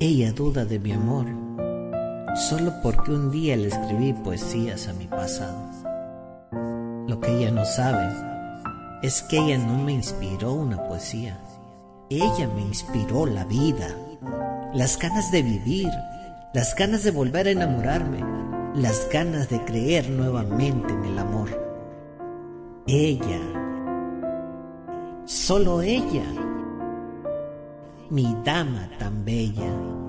Ella duda de mi amor, solo porque un día le escribí poesías a mi pasado. Lo que ella no sabe es que ella no me inspiró una poesía. Ella me inspiró la vida, las ganas de vivir, las ganas de volver a enamorarme, las ganas de creer nuevamente en el amor. Ella, solo ella, mi dama tan bella.